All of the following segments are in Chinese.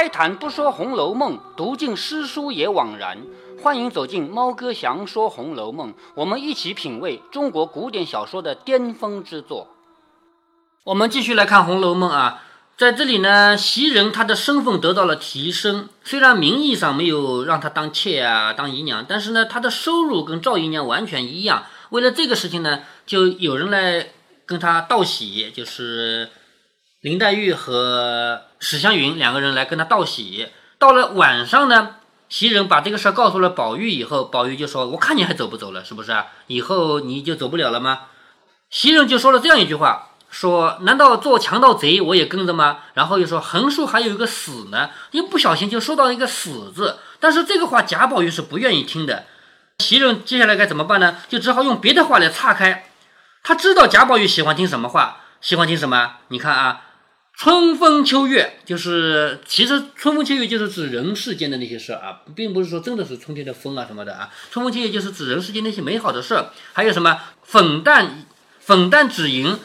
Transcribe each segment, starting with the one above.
开坛不说《红楼梦》，读尽诗书也枉然。欢迎走进猫哥祥说《红楼梦》，我们一起品味中国古典小说的巅峰之作。我们继续来看《红楼梦》啊，在这里呢，袭人她的身份得到了提升，虽然名义上没有让她当妾啊、当姨娘，但是呢，她的收入跟赵姨娘完全一样。为了这个事情呢，就有人来跟她道喜，就是林黛玉和史湘云两个人来跟她道喜。到了晚上呢，袭人把这个事儿告诉了宝玉以后，宝玉就说：“我看你还走不走了，是不是啊？以后你就走不了了吗？”袭人就说了这样一句话：“说难道做强盗贼我也跟着吗？”然后又说：“横竖还有一个死呢。”一不小心就说到一个死字，但是这个话贾宝玉是不愿意听的。袭人接下来该怎么办呢？就只好用别的话来岔开。他知道贾宝玉喜欢听什么话，喜欢听什么？你看啊，春风秋月，就是其实春风秋月就是指人世间的那些事儿啊，并不是说真的是春天的风啊什么的啊。春风秋月就是指人世间那些美好的事儿。还有什么粉淡粉淡指银，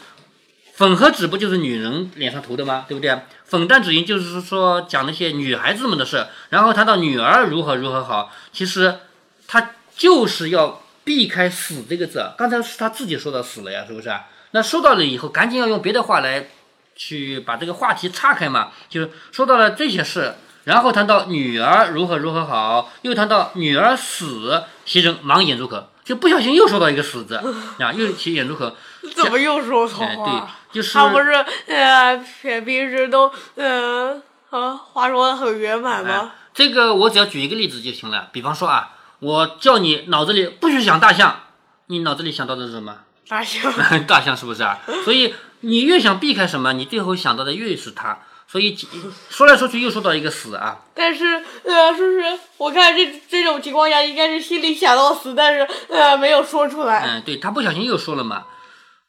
粉和纸不就是女人脸上涂的吗？对不对？粉淡指银就是说讲那些女孩子们的事。然后谈到女儿如何如何好，其实他。就是要避开“死”这个字，刚才是他自己说的“死”了呀，是不是？那说到了以后，赶紧要用别的话来去把这个话题岔开嘛。就是说到了这些事，然后谈到女儿如何如何好，又谈到女儿死，袭人忙掩住口，就不小心又说到一个“死”字啊，又起掩住口。怎么又说错话？对，就是他不是呃平时都呃啊话说的很圆满吗？这个我只要举一个例子就行了，比方说啊。我叫你脑子里不许想大象，你脑子里想到的是什么？大象，大象是不是啊？所以你越想避开什么，你最后想到的越是他。所以说来说去又说到一个死啊。但是呃，是不是？我看这这种情况下，应该是心里想到死，但是呃没有说出来。嗯，对他不小心又说了嘛。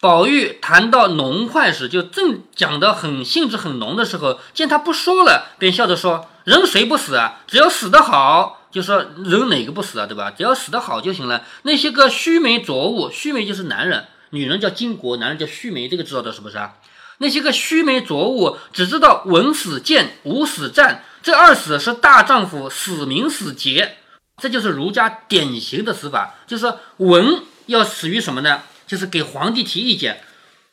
宝玉谈到浓快时，就正讲得很兴致很浓的时候，见他不说了，便笑着说：“人谁不死啊？只要死得好。”就说人哪个不死啊，对吧？只要死得好就行了。那些个须眉浊物，须眉就是男人，女人叫金国，男人叫须眉，这个知道的是不是啊？那些个须眉浊物，只知道文死谏，武死战，这二死是大丈夫死名死节，这就是儒家典型的死法。就是文要死于什么呢？就是给皇帝提意见，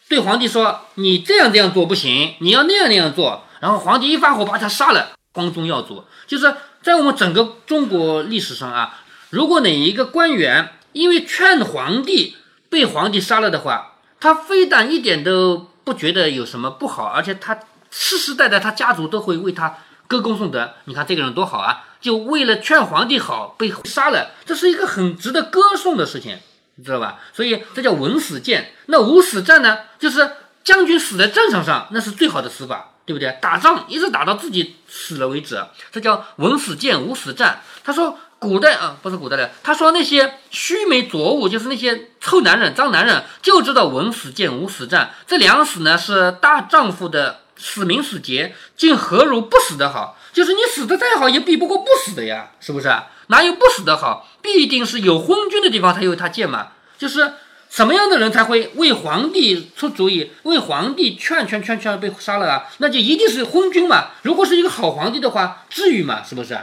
对皇帝说你这样这样做不行，你要那样那样做，然后皇帝一发火把他杀了，光宗耀祖，就是。在我们整个中国历史上啊，如果哪一个官员因为劝皇帝被皇帝杀了的话，他非但一点都不觉得有什么不好，而且他世世代代他家族都会为他歌功颂德。你看这个人多好啊！就为了劝皇帝好被杀了，这是一个很值得歌颂的事情，你知道吧？所以这叫文死谏。那武死战呢？就是将军死在战场上，那是最好的死法。对不对？打仗一直打到自己死了为止，这叫文死谏，武死战。他说古代啊，不是古代的。他说那些须眉浊物，就是那些臭男人、脏男人，就知道文死谏，武死战。这两死呢，是大丈夫的死名死节，竟何如不死的好？就是你死的再好，也比不过不死的呀，是不是？哪有不死的好？必定是有昏君的地方才有他谏嘛，就是。什么样的人才会为皇帝出主意，为皇帝劝劝劝劝被杀了啊？那就一定是昏君嘛。如果是一个好皇帝的话，至于吗？是不是？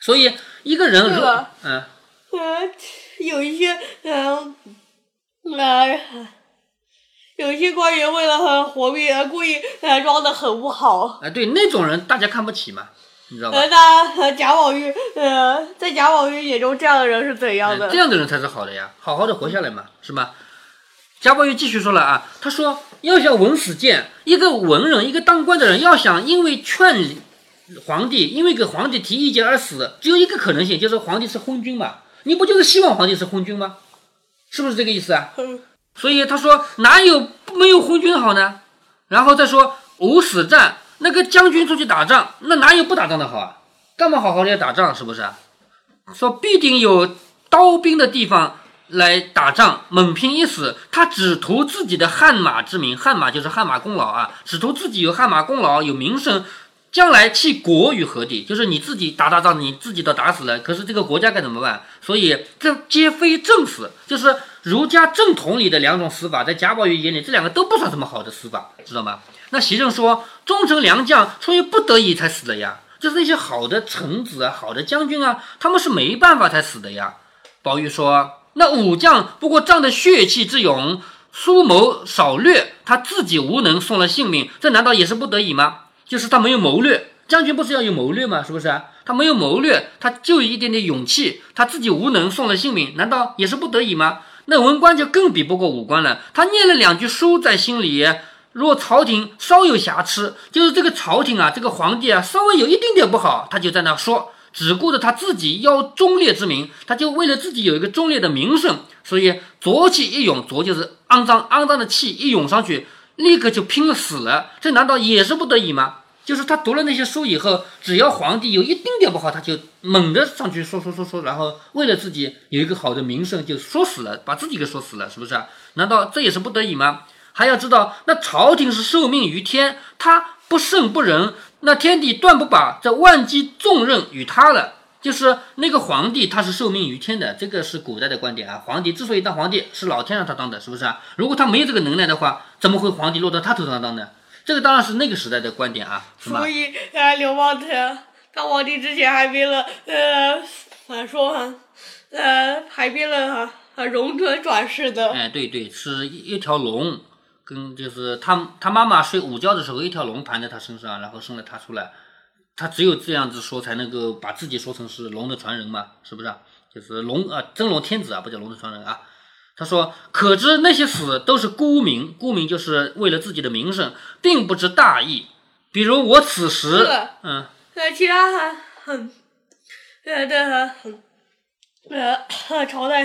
所以一个人，嗯，呃，有一些，嗯，呃，有一些官员为了很活命，故意呃装的很不好。哎，对，那种人大家看不起嘛。你知道吧？那贾宝玉，呃，在贾宝玉眼中，这样的人是怎样的？这样的人才是好的呀，好好的活下来嘛，是吗？贾宝玉继续说了啊，他说要想文死谏，一个文人，一个当官的人，要想因为劝皇帝，因为给皇帝提意见而死，只有一个可能性，就是皇帝是昏君嘛。你不就是希望皇帝是昏君吗？是不是这个意思啊？所以他说哪有没有昏君好呢？然后再说无死战。那个将军出去打仗，那哪有不打仗的好啊？干嘛好好的要打仗？是不是？说必定有刀兵的地方来打仗，猛拼一死。他只图自己的汗马之名，汗马就是汗马功劳啊，只图自己有汗马功劳，有名声，将来弃国于何地？就是你自己打打仗，你自己都打死了，可是这个国家该怎么办？所以这皆非正死，就是儒家正统里的两种死法，在贾宝玉眼里，这两个都不算什么好的死法，知道吗？那袭人说：“忠臣良将出于不得已才死的呀。就是那些好的臣子啊，好的将军啊，他们是没办法才死的呀。宝玉说：“那武将不过仗着血气之勇，疏谋少略，他自己无能，送了性命，这难道也是不得已吗？就是他没有谋略，将军不是要有谋略吗？是不是？他没有谋略，他就有一点点勇气，他自己无能，送了性命，难道也是不得已吗？那文官就更比不过武官了，他念了两句书在心里。”若朝廷稍有瑕疵，就是这个朝廷啊，这个皇帝啊，稍微有一丁点不好，他就在那说，只顾着他自己要忠烈之名，他就为了自己有一个忠烈的名声，所以浊气一涌，浊就是肮脏，肮脏的气一涌上去，立刻就拼了死了。这难道也是不得已吗？就是他读了那些书以后，只要皇帝有一丁点不好，他就猛地上去说说说说，然后为了自己有一个好的名声，就说死了，把自己给说死了，是不是？难道这也是不得已吗？还要知道，那朝廷是受命于天，他不圣不仁，那天帝断不把这万机重任与他了。就是那个皇帝，他是受命于天的，这个是古代的观点啊。皇帝之所以当皇帝，是老天让他当的，是不是啊？如果他没有这个能耐的话，怎么会皇帝落到他头上当呢？这个当然是那个时代的观点啊。所以，呃，刘邦他当皇帝之前还编了，呃，咋说啊？呃，还编了啊，龙转转世的。哎，对对，是一一条龙。跟就是他他妈妈睡午觉的时候，一条龙盘在他身上，然后生了他出来，他只有这样子说才能够把自己说成是龙的传人嘛，是不是？啊就是龙啊，真龙天子啊，不叫龙的传人啊。他说，可知那些死都是沽名，沽名就是为了自己的名声，并不知大义。比如我此时，嗯，呃，其他还很，呃，对，很，呃，朝代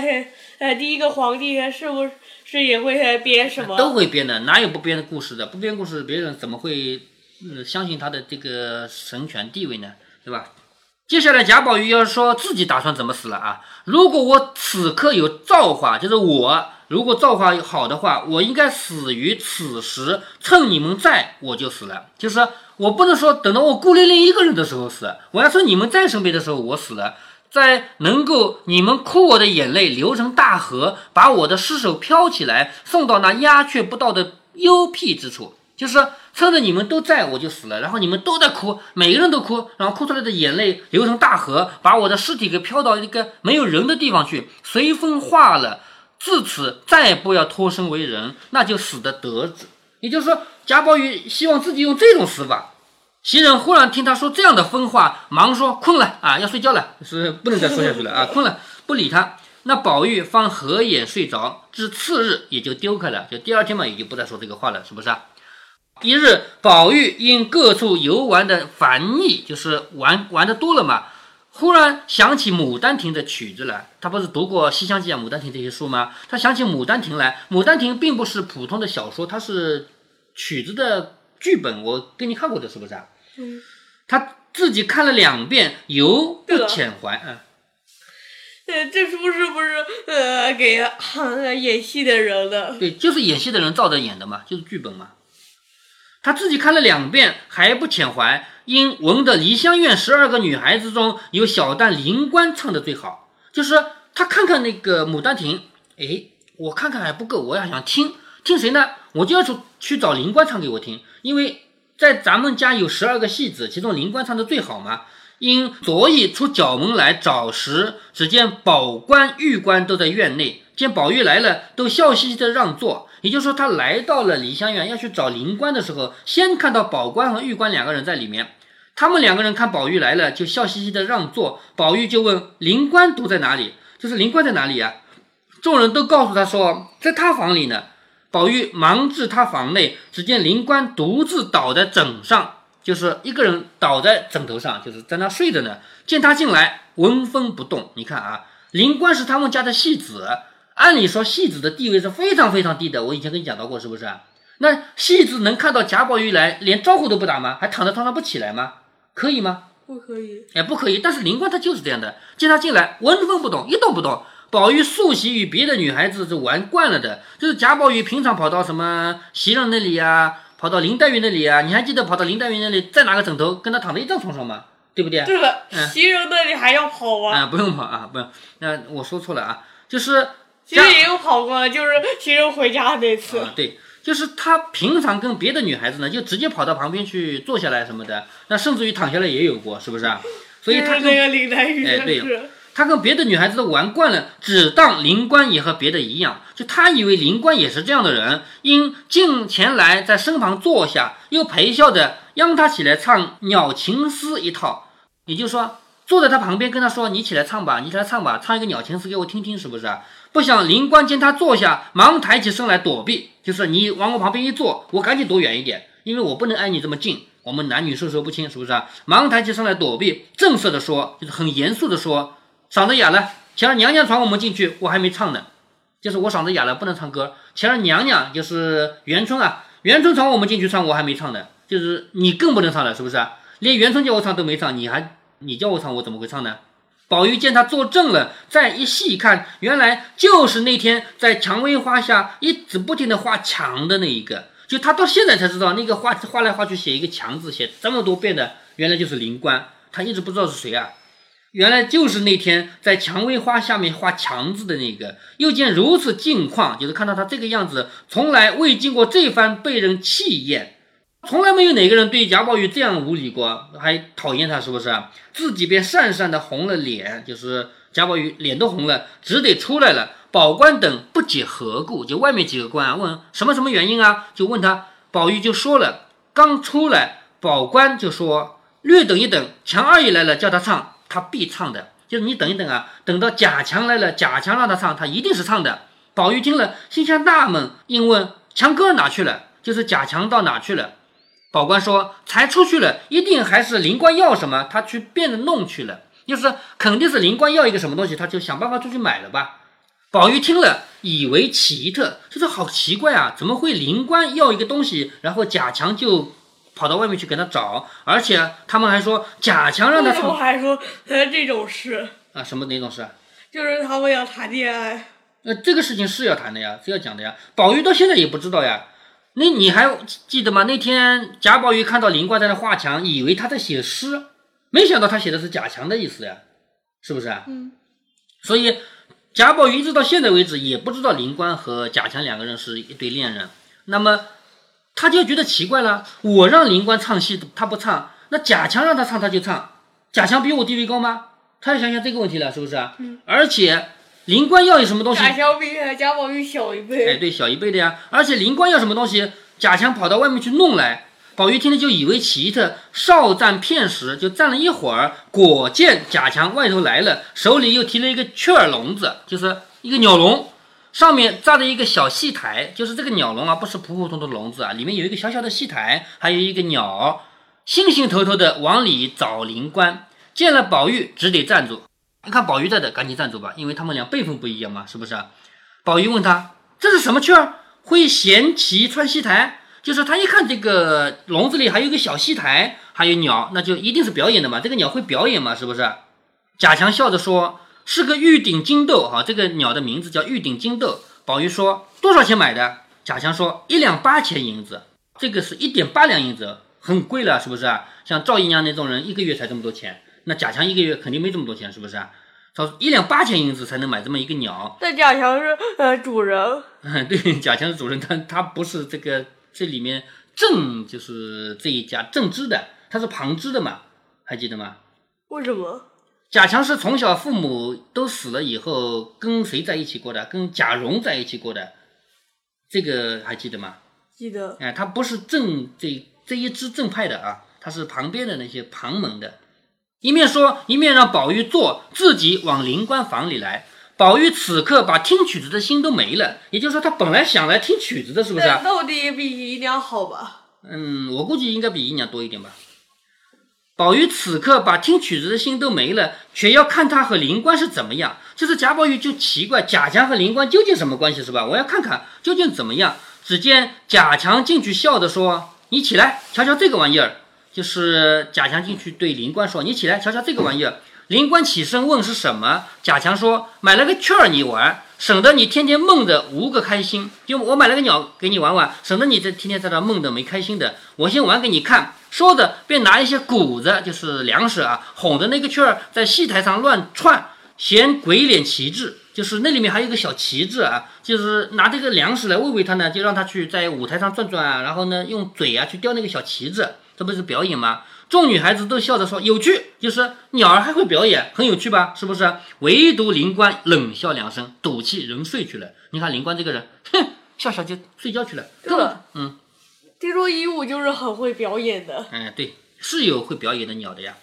呃，第一个皇帝是不是？是也会编什么？都会编的，哪有不编的故事的？不编故事，别人怎么会嗯相信他的这个神权地位呢？对吧？接下来贾宝玉要说自己打算怎么死了啊？如果我此刻有造化，就是我如果造化好的话，我应该死于此时，趁你们在，我就死了。就是我不能说等到我孤零零一个人的时候死，我要说你们在身边的时候我死了。在能够你们哭我的眼泪流成大河，把我的尸首飘起来，送到那鸦雀不到的幽僻之处，就是趁着你们都在，我就死了。然后你们都在哭，每个人都哭，然后哭出来的眼泪流成大河，把我的尸体给飘到一个没有人的地方去，随风化了。自此再不要脱身为人，那就死得得子。也就是说，贾宝玉希望自己用这种死法。袭人忽然听他说这样的疯话，忙说：“困了啊，要睡觉了，是不能再说下去了啊，困了，不理他。”那宝玉方合眼睡着，至次日也就丢开了，就第二天嘛，也就不再说这个话了，是不是啊？一日，宝玉因各处游玩的烦腻，就是玩玩的多了嘛，忽然想起《牡丹亭》的曲子来。他不是读过《西厢记》啊，《牡丹亭》这些书吗？他想起《牡丹亭》来，《牡丹亭》并不是普通的小说，它是曲子的。剧本我给你看过的，是不是啊？嗯，他自己看了两遍，犹不遣怀。嗯，呃，这书是不是呃给 演戏的人的？对，就是演戏的人照着演的嘛，就是剧本嘛。他自己看了两遍还不遣怀，因闻的梨香院十二个女孩子中有小旦灵官唱的最好，就是他看看那个《牡丹亭》，哎，我看看还不够，我要想听听谁呢？我就要去去找灵官唱给我听。因为在咱们家有十二个戏子，其中灵官唱的最好嘛。因所以出角门来找时，只见宝官、玉官都在院内，见宝玉来了，都笑嘻嘻的让座。也就是说，他来到了梨香院要去找灵官的时候，先看到宝官和玉官两个人在里面。他们两个人看宝玉来了，就笑嘻嘻的让座。宝玉就问灵官都在哪里？就是灵官在哪里啊？众人都告诉他说，在他房里呢。宝玉忙至他房内，只见灵官独自倒在枕上，就是一个人倒在枕头上，就是在那睡着呢。见他进来，纹风不动。你看啊，灵官是他们家的戏子，按理说戏子的地位是非常非常低的。我以前跟你讲到过，是不是？那戏子能看到贾宝玉来，连招呼都不打吗？还躺在床上不起来吗？可以吗？不可以。哎，不可以。但是灵官他就是这样的，见他进来，纹风不动，一动不动。宝玉素习与别的女孩子是玩惯了的，就是贾宝玉平常跑到什么袭人那里啊，跑到林黛玉那里啊，你还记得跑到林黛玉那里再拿个枕头跟她躺在一张床上吗？对不对？对了，袭人那里还要跑啊？啊，不用跑啊，不用。那我说错了啊，就是其实也有跑过，就是袭人回家那次。对。就是他平常跟别的女孩子呢，就直接跑到旁边去坐下来什么的，那甚至于躺下来也有过，是不是啊？所以他跟就是那个林黛玉哎对，他跟别的女孩子都玩惯了，只当林官也和别的一样，就他以为林官也是这样的人，因近前来在身旁坐下，又陪笑着央他起来唱《鸟情诗》一套，也就是说坐在他旁边跟他说：“你起来唱吧，你起来唱吧，唱一个鸟情诗给我听听，是不是啊？”不想灵官见他坐下，忙抬起身来躲避，就是你往我旁边一坐，我赶紧躲远一点，因为我不能挨你这么近。我们男女授受不亲，是不是啊？忙抬起身来躲避，正色的说，就是很严肃的说：“嗓子哑了，前儿娘娘传我们进去，我还没唱呢。就是我嗓子哑了，不能唱歌。前儿娘娘就是元春啊，元春传我们进去唱，我还没唱呢。就是你更不能唱了，是不是？连元春叫我唱都没唱，你还你叫我唱，我怎么会唱呢？”宝玉见他坐正了，再一细看，原来就是那天在蔷薇花下一直不停的画墙的那一个。就他到现在才知道，那个画画来画去写一个强字，写这么多遍的，原来就是灵官。他一直不知道是谁啊，原来就是那天在蔷薇花下面画强字的那个。又见如此境况，就是看到他这个样子，从来未经过这番被人气焰，从来没有哪个人对贾宝玉这样无礼过，还讨厌他，是不是？自己便讪讪的红了脸，就是贾宝玉脸都红了，只得出来了。宝官等不解何故，就外面几个官啊问什么什么原因啊，就问他，宝玉就说了，刚出来，宝官就说略等一等，强二爷来了，叫他唱，他必唱的，就是你等一等啊，等到贾强来了，贾强让他唱，他一定是唱的。宝玉听了，心下纳闷，应问强哥哪去了？就是贾强到哪去了？宝官说才出去了，一定还是灵官要什么，他去变着弄去了，就是肯定是灵官要一个什么东西，他就想办法出去买了吧。宝玉听了，以为奇特，就是好奇怪啊，怎么会灵官要一个东西，然后贾强就跑到外面去给他找，而且他们还说贾强让他为什么唱还说呃这种事？啊什么哪种事啊？就是他们要谈恋爱，那这个事情是要谈的呀，是要讲的呀。宝玉到现在也不知道呀。那你还记得吗？那天贾宝玉看到林冠在那画墙，以为他在写诗，没想到他写的是贾强的意思呀，是不是啊？嗯。所以贾宝玉一直到现在为止也不知道林冠和贾强两个人是一对恋人。那么他就觉得奇怪了，我让林冠唱戏，他不唱，那贾强让他唱他就唱，贾强比我地位高吗？他要想想这个问题了，是不是啊？嗯。而且林官要有什么东西？贾强比贾宝玉小一哎，辈，对，小一辈的呀。而且灵官要什么东西，贾强跑到外面去弄来。宝玉听了就以为奇特，少站片时，就站了一会儿，果见贾强外头来了，手里又提了一个雀儿笼子，就是一个鸟笼，上面扎着一个小戏台，就是这个鸟笼啊，不是普普通通的笼子啊，里面有一个小小的戏台，还有一个鸟，兴兴头头的往里找灵官。见了宝玉，只得站住。一看宝玉在的，赶紧站住吧，因为他们俩辈分不一样嘛，是不是啊？宝玉问他：“这是什么雀儿？会衔旗穿戏台？”就是他一看这个笼子里还有个小戏台，还有鸟，那就一定是表演的嘛。这个鸟会表演嘛，是不是？贾强笑着说：“是个玉顶金豆，哈，这个鸟的名字叫玉顶金豆。”宝玉说：“多少钱买的？”贾强说：“一两八钱银子，这个是一点八两银子，很贵了，是不是啊？像赵姨娘那种人，一个月才这么多钱，那贾强一个月肯定没这么多钱，是不是啊？他一两八千银子才能买这么一个鸟，但贾强是呃主人，对，贾强是主人，但他不是这个这里面正就是这一家正支的，他是旁支的嘛，还记得吗？为什么？贾强是从小父母都死了以后跟谁在一起过的？跟贾蓉在一起过的，这个还记得吗？记得哎，他不是正这这一支正派的啊，他是旁边的那些旁门的。一面说，一面让宝玉坐，自己往灵官房里来。宝玉此刻把听曲子的心都没了，也就是说，他本来想来听曲子的，是不是啊？那到底比姨娘好吧？嗯，我估计应该比姨娘多一点吧。宝玉此刻把听曲子的心都没了，却要看他和灵官是怎么样。就是贾宝玉就奇怪，贾强和灵官究竟什么关系，是吧？我要看看究竟怎么样。只见贾强进去笑着说：“你起来瞧瞧这个玩意儿。”就是贾强进去对灵官说：“你起来瞧瞧这个玩意儿。”灵官起身问是什么，贾强说：“买了个雀儿你玩，省得你天天梦的无个开心。就我买了个鸟给你玩玩，省得你这天天在那梦的没开心的。我先玩给你看。”说着便拿一些谷子，就是粮食啊，哄着那个雀儿在戏台上乱窜，嫌鬼脸旗帜。就是那里面还有一个小旗帜啊，就是拿这个粮食来喂喂它呢，就让它去在舞台上转转啊，然后呢用嘴啊去叼那个小旗帜，这不是表演吗？众女孩子都笑着说有趣，就是鸟儿还会表演，很有趣吧？是不是？唯独灵官冷笑两声，赌气人睡去了。你看灵官这个人，哼，笑笑就睡觉去了。对了，嗯，听说鹦鹉就是很会表演的。哎，对，是有会表演的鸟的呀。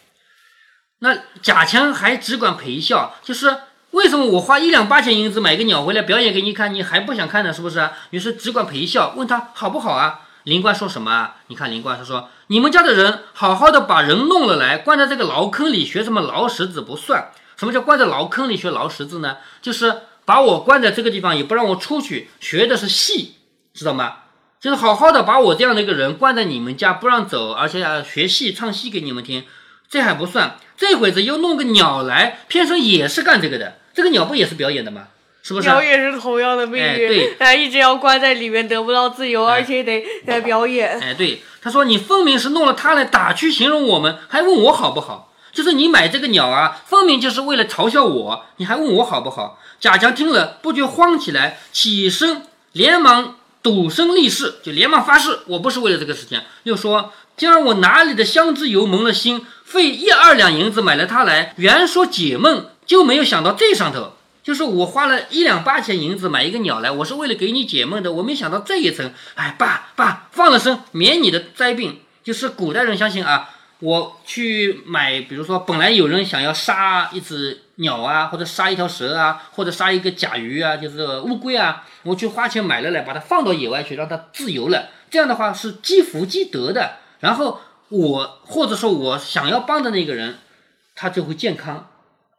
那贾强还只管陪笑，就是为什么我花一两八钱银子买个鸟回来表演给你看，你还不想看呢？是不是？于是只管陪笑，问他好不好啊？灵官说什么啊？你看灵官他说：“你们家的人好好的把人弄了来，关在这个牢坑里学什么牢石子不算。什么叫关在牢坑里学牢石子呢？就是把我关在这个地方，也不让我出去，学的是戏，知道吗？就是好好的把我这样的一个人关在你们家不让走，而且要学戏唱戏给你们听，这还不算。这会子又弄个鸟来，偏生也是干这个的。这个鸟不也是表演的吗？”是不是？鸟也是同样的命运，哎，一直要关在里面，得不到自由，而且得得表演。哎，对，他说你分明是弄了它来打趣形容我们，还问我好不好？就是你买这个鸟啊，分明就是为了嘲笑我，你还问我好不好？贾强听了不觉慌起来，起身连忙赌身立誓，就连忙发誓，我不是为了这个事情。又说今儿我哪里的香脂油蒙了心，费一二两银子买了它来，原说解闷，就没有想到这上头。就是我花了一两八千银子买一个鸟来，我是为了给你解闷的。我没想到这一层，哎，爸爸放了生，免你的灾病。就是古代人相信啊，我去买，比如说本来有人想要杀一只鸟啊，或者杀一条蛇啊，或者杀一个甲鱼啊，就是乌龟啊，我去花钱买了来，把它放到野外去，让它自由了。这样的话是积福积德的。然后我或者说我想要帮的那个人，他就会健康。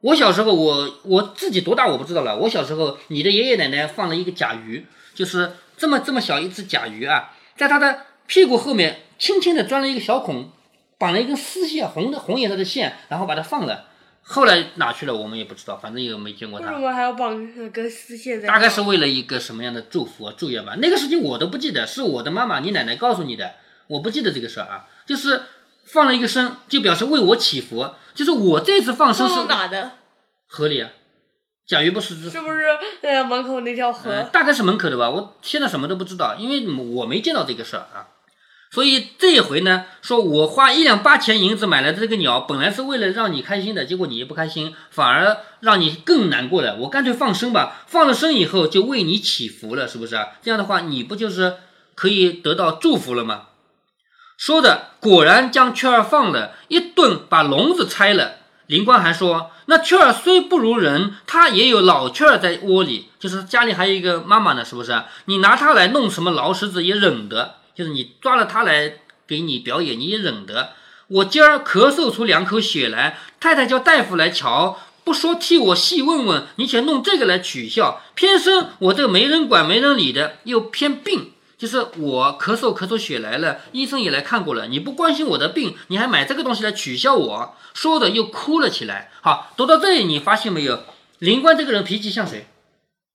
我小时候，我我自己多大我不知道了。我小时候，你的爷爷奶奶放了一个甲鱼，就是这么这么小一只甲鱼啊，在它的屁股后面轻轻的钻了一个小孔，绑了一根丝线，红的红颜色的线，然后把它放了。后来哪去了，我们也不知道，反正也没见过它。为什么还要绑根丝线在？大概是为了一个什么样的祝福啊、祝愿吧。那个事情我都不记得，是我的妈妈、你奶奶告诉你的，我不记得这个事儿啊。就是放了一个生，就表示为我祈福。就是我这次放生是哪的？河里啊，甲鱼不识字是不是呃门口那条河？大概是门口的吧，我现在什么都不知道，因为我没见到这个事儿啊。所以这一回呢，说我花一两八钱银子买来的这个鸟，本来是为了让你开心的，结果你也不开心，反而让你更难过了。我干脆放生吧，放了生以后就为你祈福了，是不是啊？这样的话，你不就是可以得到祝福了吗？说的果然将雀儿放了一顿，把笼子拆了。林官还说，那雀儿虽不如人，它也有老雀儿在窝里，就是家里还有一个妈妈呢，是不是？你拿它来弄什么劳什子也忍得，就是你抓了它来给你表演，你也忍得。我今儿咳嗽出两口血来，太太叫大夫来瞧，不说替我细问问，你且弄这个来取笑，偏生我这个没人管没人理的，又偏病。就是我咳嗽咳出血来了，医生也来看过了。你不关心我的病，你还买这个东西来取笑我，说的又哭了起来。好，读到这里，你发现没有？林冠这个人脾气像谁？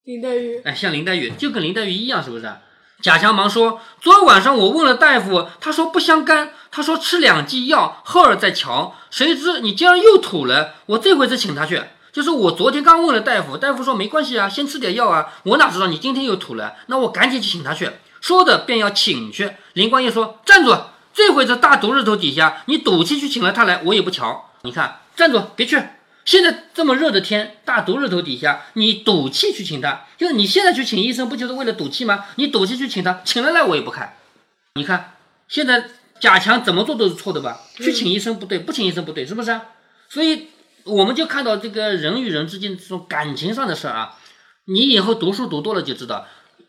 林黛玉。哎，像林黛玉，就跟林黛玉一样，是不是？贾强忙说：昨晚上我问了大夫，他说不相干，他说吃两剂药，后儿再瞧。谁知你竟然又吐了，我这回子请他去。就是我昨天刚问了大夫，大夫说没关系啊，先吃点药啊。我哪知道你今天又吐了？那我赶紧去请他去。说着便要请去，林官一说站住，这回在大毒日头底下，你赌气去请了他来，我也不瞧。你看，站住，别去。现在这么热的天，大毒日头底下，你赌气去请他，就是你现在去请医生，不就是为了赌气吗？你赌气去请他，请了来我也不看。你看，现在贾强怎么做都是错的吧？去请医生不对，不请医生不对，是不是？所以我们就看到这个人与人之间这种感情上的事儿啊，你以后读书读多了就知道。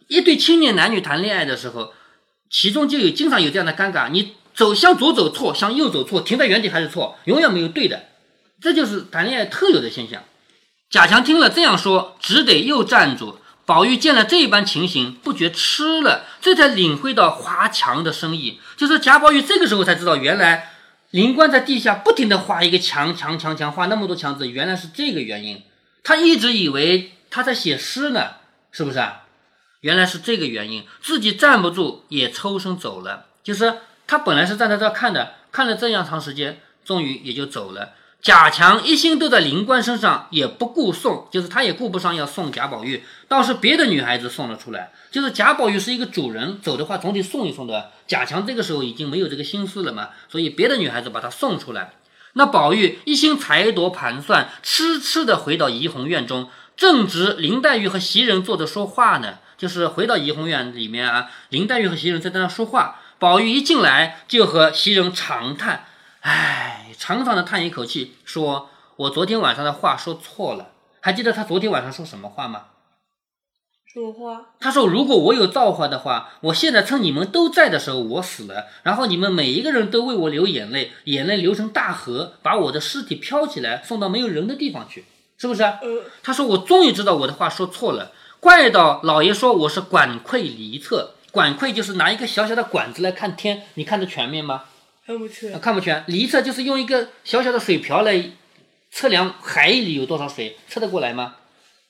一对青年男女谈恋爱的时候，其中就有经常有这样的尴尬：你走向左走错，向右走错，停在原地还是错，永远没有对的。这就是谈恋爱特有的现象。贾强听了这样说，只得又站住。宝玉见了这般情形，不觉吃了，这才领会到画墙的深意。就是贾宝玉这个时候才知道，原来灵官在地下不停地画一个墙，墙，墙，墙，画那么多墙纸，原来是这个原因。他一直以为他在写诗呢，是不是啊？原来是这个原因，自己站不住也抽身走了。就是他本来是站在这看的，看了这样长时间，终于也就走了。贾强一心都在灵官身上，也不顾送，就是他也顾不上要送贾宝玉，倒是别的女孩子送了出来。就是贾宝玉是一个主人，走的话总得送一送的。贾强这个时候已经没有这个心思了嘛，所以别的女孩子把他送出来。那宝玉一心才夺盘算，痴痴的回到怡红院中，正值林黛玉和袭人坐着说话呢。就是回到怡红院里面啊，林黛玉和袭人在那说话，宝玉一进来就和袭人长叹，唉，长长的叹一口气，说：“我昨天晚上的话说错了。还记得他昨天晚上说什么话吗？什么话？他说：如果我有造化的话，我现在趁你们都在的时候我死了，然后你们每一个人都为我流眼泪，眼泪流成大河，把我的尸体飘起来送到没有人的地方去，是不是？嗯，他说：我终于知道我的话说错了。”怪到老爷说我是管窥离测，管窥就是拿一个小小的管子来看天，你看得全面吗？看不全。看不全。离测就是用一个小小的水瓢来测量海里有多少水，测得过来吗？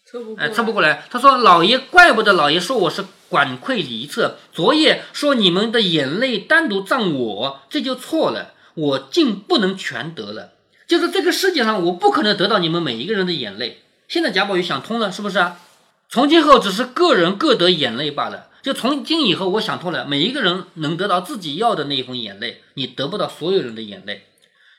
测不。哎，测不过来。他说老爷，怪不得老爷说我是管窥离测。昨夜说你们的眼泪单独葬我，这就错了。我竟不能全得了，就是这个世界上我不可能得到你们每一个人的眼泪。现在贾宝玉想通了，是不是啊？从今后只是个人各得眼泪罢了。就从今以后，我想通了，每一个人能得到自己要的那一份眼泪，你得不到所有人的眼泪。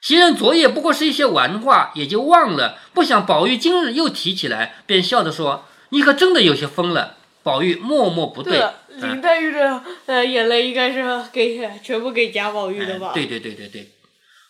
袭人昨夜不过是一些玩话，也就忘了。不想宝玉今日又提起来，便笑着说：“你可真的有些疯了。”宝玉默默不对。林黛玉的呃眼泪应该是给全部给贾宝玉的吧？对对对对对。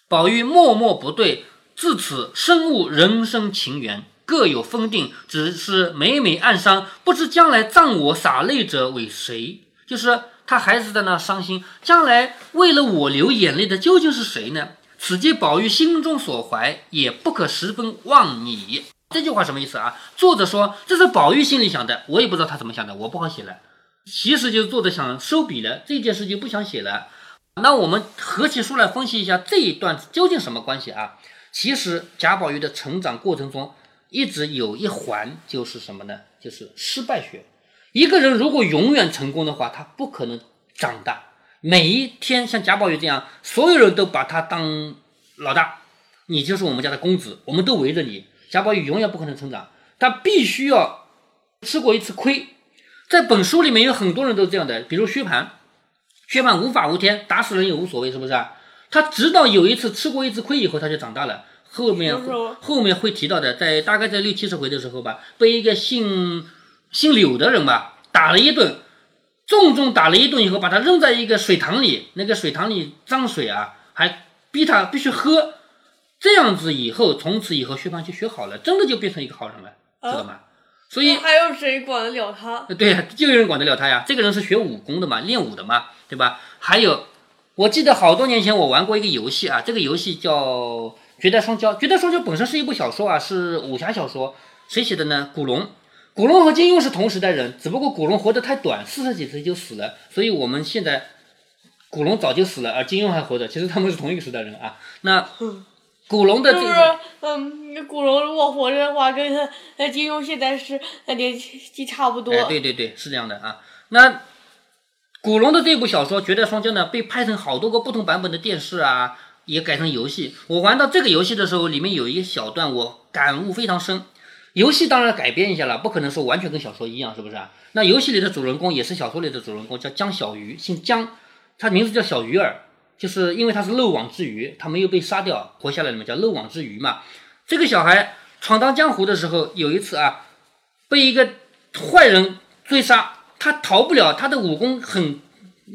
宝玉默默不对，自此深悟人生情缘。各有封定，只是每每暗伤，不知将来葬我洒泪者为谁？就是他还是在那伤心，将来为了我流眼泪的究竟是谁呢？此即宝玉心中所怀，也不可十分忘你。这句话什么意思啊？作者说这是宝玉心里想的，我也不知道他怎么想的，我不好写了。其实就是作者想收笔了，这件事就不想写了。那我们合起书来分析一下这一段究竟什么关系啊？其实贾宝玉的成长过程中。一直有一环就是什么呢？就是失败学。一个人如果永远成功的话，他不可能长大。每一天像贾宝玉这样，所有人都把他当老大，你就是我们家的公子，我们都围着你。贾宝玉永远不可能成长，他必须要吃过一次亏。在本书里面有很多人都这样的，比如薛蟠，薛蟠无法无天，打死人也无所谓，是不是？他直到有一次吃过一次亏以后，他就长大了。后面后面会提到的，在大概在六七十回的时候吧，被一个姓姓柳的人吧打了一顿，重重打了一顿以后，把他扔在一个水塘里，那个水塘里脏水啊，还逼他必须喝，这样子以后，从此以后薛蟠就学好了，真的就变成一个好人了，知道吗？所以还有谁管得了他？对呀，就有人管得了他呀。这个人是学武功的嘛，练武的嘛，对吧？还有，我记得好多年前我玩过一个游戏啊，这个游戏叫。绝代双骄，绝代双骄本身是一部小说啊，是武侠小说。谁写的呢？古龙。古龙和金庸是同时代人，只不过古龙活得太短，四十几岁就死了。所以我们现在古龙早就死了，而金庸还活着。其实他们是同一个时代人啊。那古龙的这个，嗯，古龙如果活着的话，跟他金庸现在是年纪差不多。哎，对对对，是这样的啊。那古龙的这部小说《绝代双骄》呢，被拍成好多个不同版本的电视啊。也改成游戏。我玩到这个游戏的时候，里面有一小段，我感悟非常深。游戏当然改编一下了，不可能说完全跟小说一样，是不是啊？那游戏里的主人公也是小说里的主人公，叫江小鱼，姓江，他名字叫小鱼儿，就是因为他是漏网之鱼，他没有被杀掉，活下来了嘛，叫漏网之鱼嘛。这个小孩闯荡江湖的时候，有一次啊，被一个坏人追杀，他逃不了，他的武功很，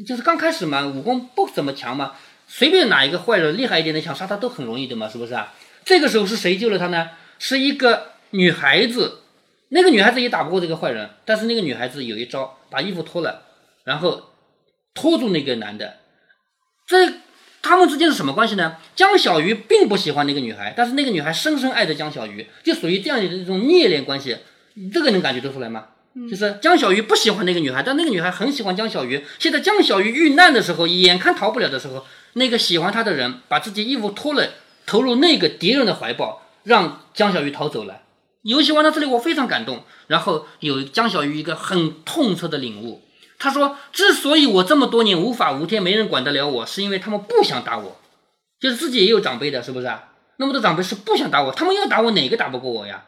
就是刚开始嘛，武功不怎么强嘛。随便哪一个坏人厉害一点的，想杀他都很容易的嘛，是不是啊？这个时候是谁救了他呢？是一个女孩子，那个女孩子也打不过这个坏人，但是那个女孩子有一招，把衣服脱了，然后拖住那个男的。这他们之间是什么关系呢？江小鱼并不喜欢那个女孩，但是那个女孩深深爱着江小鱼，就属于这样的一种孽恋关系。这个能感觉得出来吗？就是江小鱼不喜欢那个女孩，但那个女孩很喜欢江小鱼。现在江小鱼遇难的时候，眼看逃不了的时候。那个喜欢他的人把自己衣服脱了，投入那个敌人的怀抱，让江小鱼逃走了。游戏玩到这里，我非常感动。然后有江小鱼一个很痛彻的领悟，他说：“之所以我这么多年无法无天，没人管得了我，是因为他们不想打我，就是自己也有长辈的，是不是啊？那么多长辈是不想打我，他们要打我，哪个打不过我呀？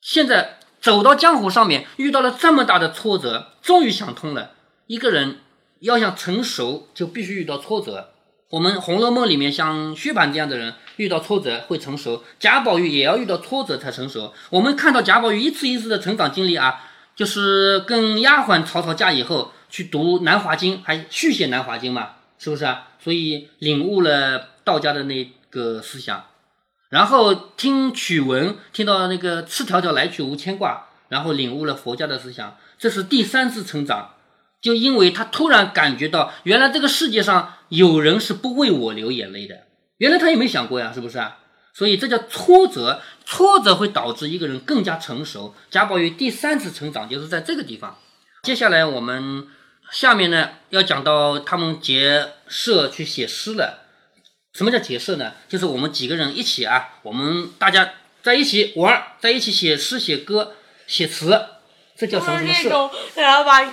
现在走到江湖上面，遇到了这么大的挫折，终于想通了，一个人要想成熟，就必须遇到挫折。我们《红楼梦》里面像薛蟠这样的人，遇到挫折会成熟；贾宝玉也要遇到挫折才成熟。我们看到贾宝玉一次一次的成长经历啊，就是跟丫鬟吵吵架以后，去读《南华经》，还续写《南华经》嘛，是不是啊？所以领悟了道家的那个思想。然后听曲文，听到那个“赤条条来去无牵挂”，然后领悟了佛家的思想，这是第三次成长。就因为他突然感觉到，原来这个世界上有人是不为我流眼泪的，原来他也没想过呀，是不是啊？所以这叫挫折，挫折会导致一个人更加成熟。贾宝玉第三次成长就是在这个地方。接下来我们下面呢要讲到他们结社去写诗了。什么叫结社呢？就是我们几个人一起啊，我们大家在一起玩，在一起写诗、写歌、写词，这叫什么什么社？然后把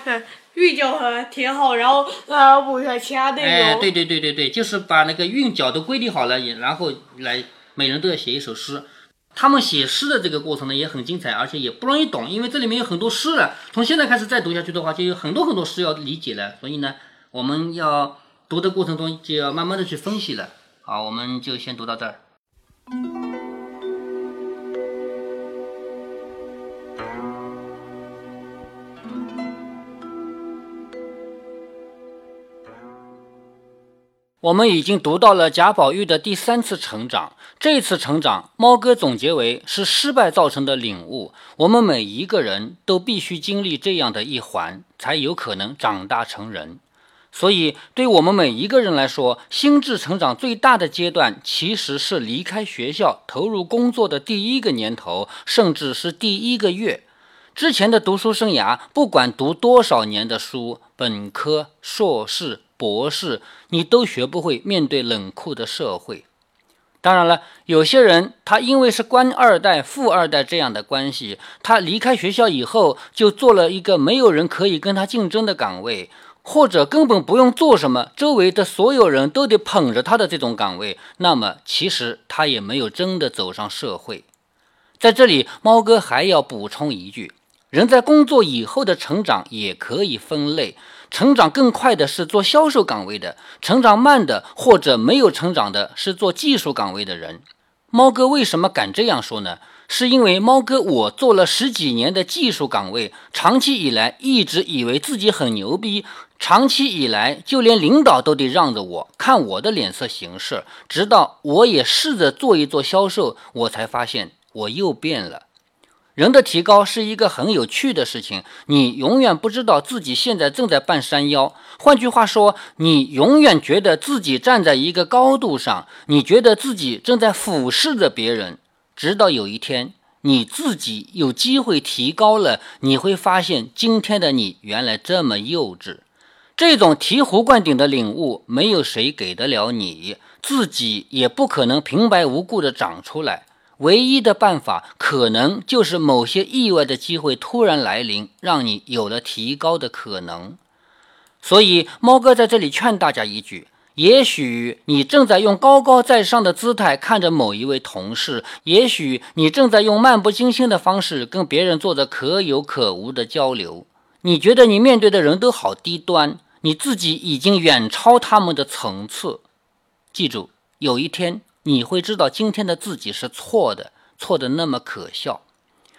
韵脚和填好，然后呃补上其他内容。哎，对对对对对，就是把那个韵脚都规定好了，也然后来每人都要写一首诗。他们写诗的这个过程呢也很精彩，而且也不容易懂，因为这里面有很多诗了。从现在开始再读下去的话，就有很多很多诗要理解了。所以呢，我们要读的过程中就要慢慢的去分析了。好，我们就先读到这儿。我们已经读到了贾宝玉的第三次成长，这次成长，猫哥总结为是失败造成的领悟。我们每一个人都必须经历这样的一环，才有可能长大成人。所以，对我们每一个人来说，心智成长最大的阶段，其实是离开学校、投入工作的第一个年头，甚至是第一个月。之前的读书生涯，不管读多少年的书，本科、硕士、博士，你都学不会面对冷酷的社会。当然了，有些人他因为是官二代、富二代这样的关系，他离开学校以后，就做了一个没有人可以跟他竞争的岗位。或者根本不用做什么，周围的所有人都得捧着他的这种岗位，那么其实他也没有真的走上社会。在这里，猫哥还要补充一句：人在工作以后的成长也可以分类，成长更快的是做销售岗位的，成长慢的或者没有成长的是做技术岗位的人。猫哥为什么敢这样说呢？是因为猫哥，我做了十几年的技术岗位，长期以来一直以为自己很牛逼，长期以来就连领导都得让着我，看我的脸色行事。直到我也试着做一做销售，我才发现我又变了。人的提高是一个很有趣的事情，你永远不知道自己现在正在半山腰。换句话说，你永远觉得自己站在一个高度上，你觉得自己正在俯视着别人。直到有一天，你自己有机会提高了，你会发现今天的你原来这么幼稚。这种醍醐灌顶的领悟，没有谁给得了你，自己也不可能平白无故的长出来。唯一的办法，可能就是某些意外的机会突然来临，让你有了提高的可能。所以，猫哥在这里劝大家一句。也许你正在用高高在上的姿态看着某一位同事，也许你正在用漫不经心的方式跟别人做着可有可无的交流。你觉得你面对的人都好低端，你自己已经远超他们的层次。记住，有一天你会知道今天的自己是错的，错的那么可笑。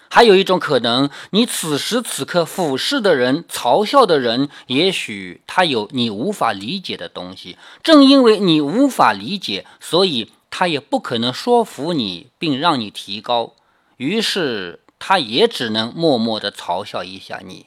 还有一种可能，你此时此刻俯视的人、嘲笑的人，也许他有你无法理解的东西。正因为你无法理解，所以他也不可能说服你，并让你提高。于是，他也只能默默地嘲笑一下你。